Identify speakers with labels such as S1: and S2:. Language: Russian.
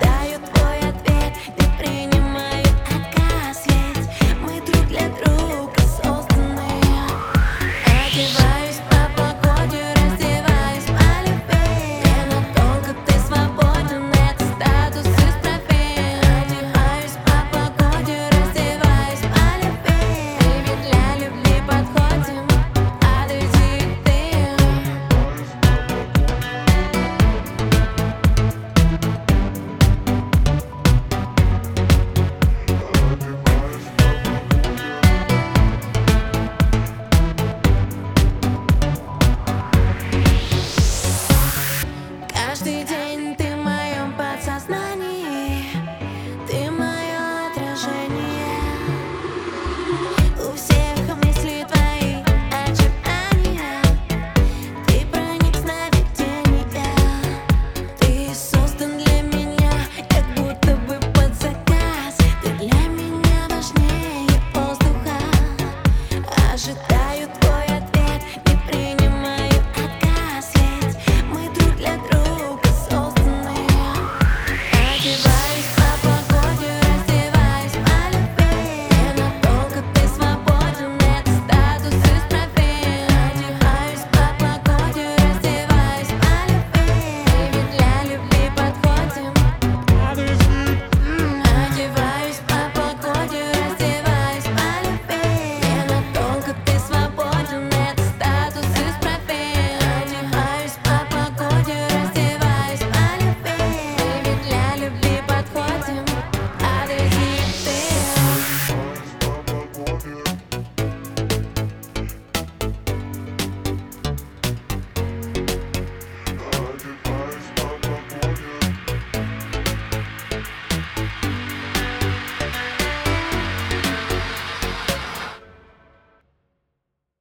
S1: Даю твой ответ, ты принимаешь crash the day.